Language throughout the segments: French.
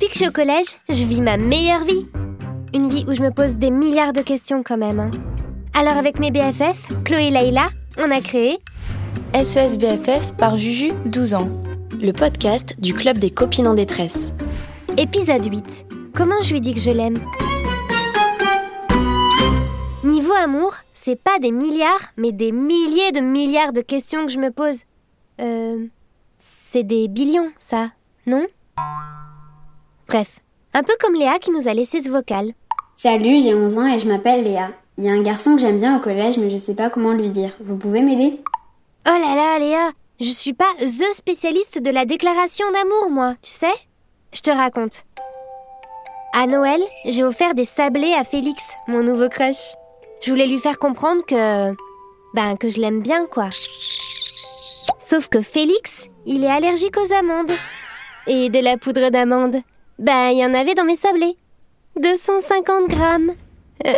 Depuis que je suis au collège, je vis ma meilleure vie. Une vie où je me pose des milliards de questions quand même. hein. Alors avec mes BFF, Chloé et Layla, on a créé SES BFF par Juju, 12 ans. le podcast du Club des copines en détresse. épisode 8. Comment je lui dis que je l'aime? Niveau amour, c'est pas des milliards, mais des milliers de milliards de questions que je me pose. Euh. C'est des billions, ça, non? Bref, un peu comme Léa qui nous a laissé ce vocal. Salut, j'ai 11 ans et je m'appelle Léa. Il y a un garçon que j'aime bien au collège, mais je sais pas comment lui dire. Vous pouvez m'aider? Oh là là, Léa, je suis pas THE spécialiste de la déclaration d'amour, moi, tu sais? Je te raconte. À Noël, j'ai offert des sablés à Félix, mon nouveau crush. Je voulais lui faire comprendre que. Ben, que je l'aime bien, quoi. Sauf que Félix, il est allergique aux amandes. Et de la poudre d'amande. Ben, il y en avait dans mes sablés. 250 grammes. Euh,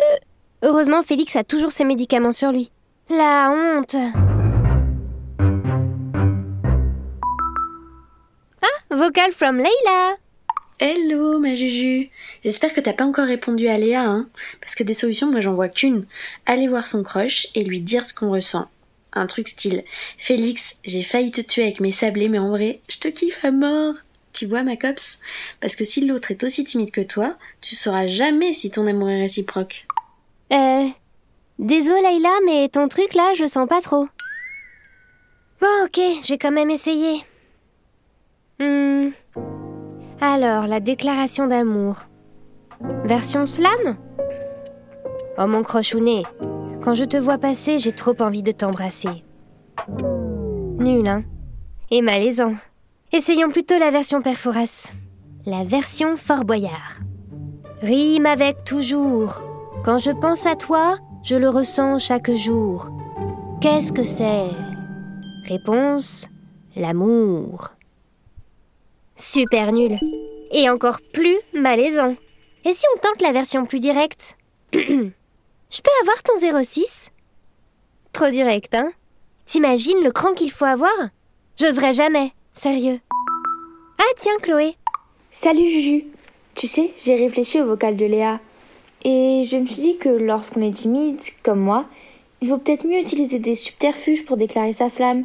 heureusement, Félix a toujours ses médicaments sur lui. La honte. Ah, vocal from Layla. Hello ma Juju J'espère que t'as pas encore répondu à Léa, hein Parce que des solutions, moi j'en vois qu'une. Aller voir son crush et lui dire ce qu'on ressent. Un truc style Félix, j'ai failli te tuer avec mes sablés, mais en vrai, je te kiffe à mort Tu vois ma copse Parce que si l'autre est aussi timide que toi, tu sauras jamais si ton amour est réciproque. Euh. Désolé Layla, mais ton truc là, je sens pas trop. Bon, ok, j'ai quand même essayé. Hmm. Alors, la déclaration d'amour. Version slam? Oh mon crochounet, quand je te vois passer, j'ai trop envie de t'embrasser. Nul, hein Et malaisant. Essayons plutôt la version perforace. La version Fort Boyard. Rime avec toujours. Quand je pense à toi, je le ressens chaque jour. Qu'est-ce que c'est? Réponse l'amour. Super nul. Et encore plus malaisant. Et si on tente la version plus directe? Je peux avoir ton 06 Trop direct, hein? T'imagines le cran qu'il faut avoir? J'oserais jamais, sérieux. Tiens, Chloé. Salut Juju. Tu sais, j'ai réfléchi au vocal de Léa. Et je me suis dit que lorsqu'on est timide, comme moi, il vaut peut-être mieux utiliser des subterfuges pour déclarer sa flamme.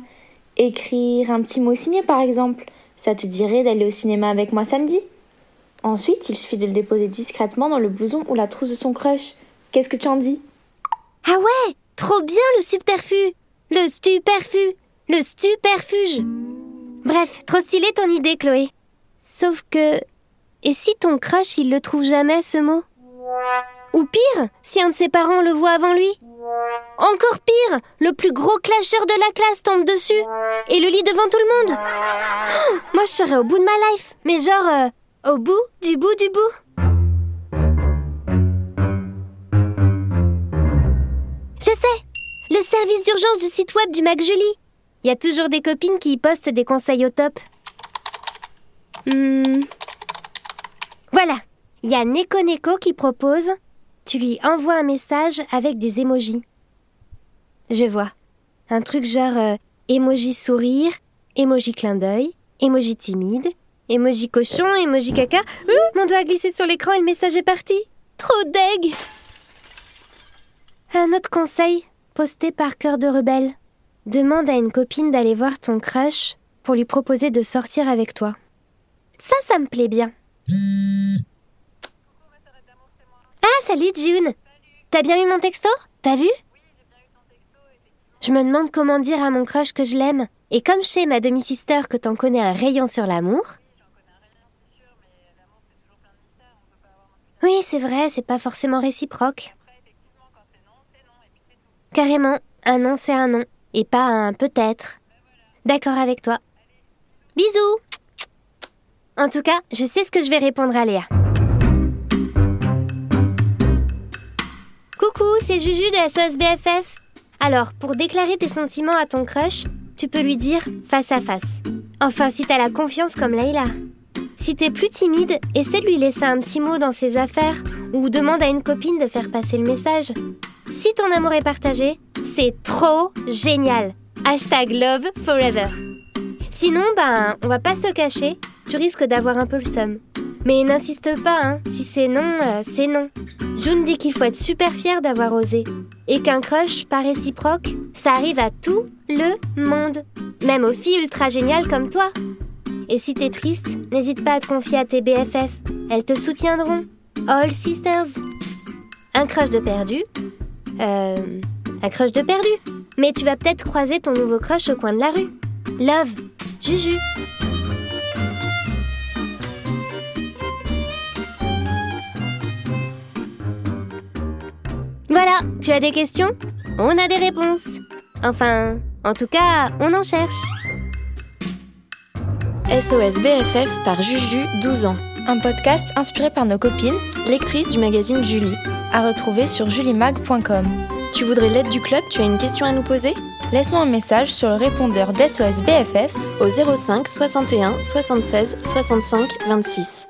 Écrire un petit mot signé par exemple. Ça te dirait d'aller au cinéma avec moi samedi? Ensuite, il suffit de le déposer discrètement dans le blouson ou la trousse de son crush. Qu'est-ce que tu en dis? Ah ouais Trop bien le subterfuge Le stuperfu Le stuperfuge Bref, trop stylé ton idée, Chloé. Sauf que... Et si ton crush, il le trouve jamais, ce mot? Ou pire, si un de ses parents le voit avant lui? Encore pire, le plus gros clasheur de la classe tombe dessus et le lit devant tout le monde. Oh, Moi, je serais au bout de ma life, mais genre... euh, au bout du bout du bout. Je sais Le service d'urgence du site web du Mac Julie. Il y a toujours des copines qui y postent des conseils au top. Hmm. Voilà. Il y a Neko Neko qui propose tu lui envoies un message avec des emojis. Je vois. Un truc genre euh, emoji sourire, emoji clin d'œil, emoji timide, emoji cochon, emoji caca. Mon doigt a glissé sur l'écran et le message est parti. Trop deg Un autre conseil, posté par Cœur de Rebelle. Demande à une copine d'aller voir ton crush pour lui proposer de sortir avec toi. Ça, ça me plaît bien. Ah, salut June T'as bien eu mon texto? T'as vu? Je me demande comment dire à mon crush que je l'aime. Et comme chez ma demi-sister que t'en connais un rayon sur l'amour... Oui, c'est vrai, c'est pas forcément réciproque. Carrément, un non c'est un non, et pas un peut-être. D'accord avec toi. Bisous En tout cas, je sais ce que je vais répondre à Léa. Coucou, c'est Juju de SOS BFF. Alors, pour déclarer tes sentiments à ton crush, tu peux lui dire face à face. Enfin, si t'as la confiance comme Layla. Si t'es plus timide, essaie de lui laisser un petit mot dans ses affaires ou demande à une copine de faire passer le message. Si ton amour est partagé, c'est trop génial. Hashtag love forever. Sinon, ben, on va pas se cacher, tu risques d'avoir un peu le seum. Mais n'insiste pas, hein. Si c'est non, euh, c'est non. June dit qu'il faut être super fier d'avoir osé. Et qu'un crush, pas réciproque, ça arrive à tout le monde. Même aux filles ultra géniales comme toi. Et si t'es triste, n'hésite pas à te confier à tes BFF. Elles te soutiendront. All sisters. Un crush de perdu. Euh. Un crush de perdu. Mais tu vas peut-être croiser ton nouveau crush au coin de la rue. Love. Juju. Voilà, tu as des questions? On a des réponses. Enfin, en tout cas, on en cherche. SOS BFF par Juju, 12 ans. Un podcast inspiré par nos copines, Lectrice du magazine Julie. à retrouver sur julimag.com. Tu voudrais l'aide du club? Tu as une question à nous poser? Laisse-nous un message sur le répondeur d'SOS BFF Au 05 61 76 65 26.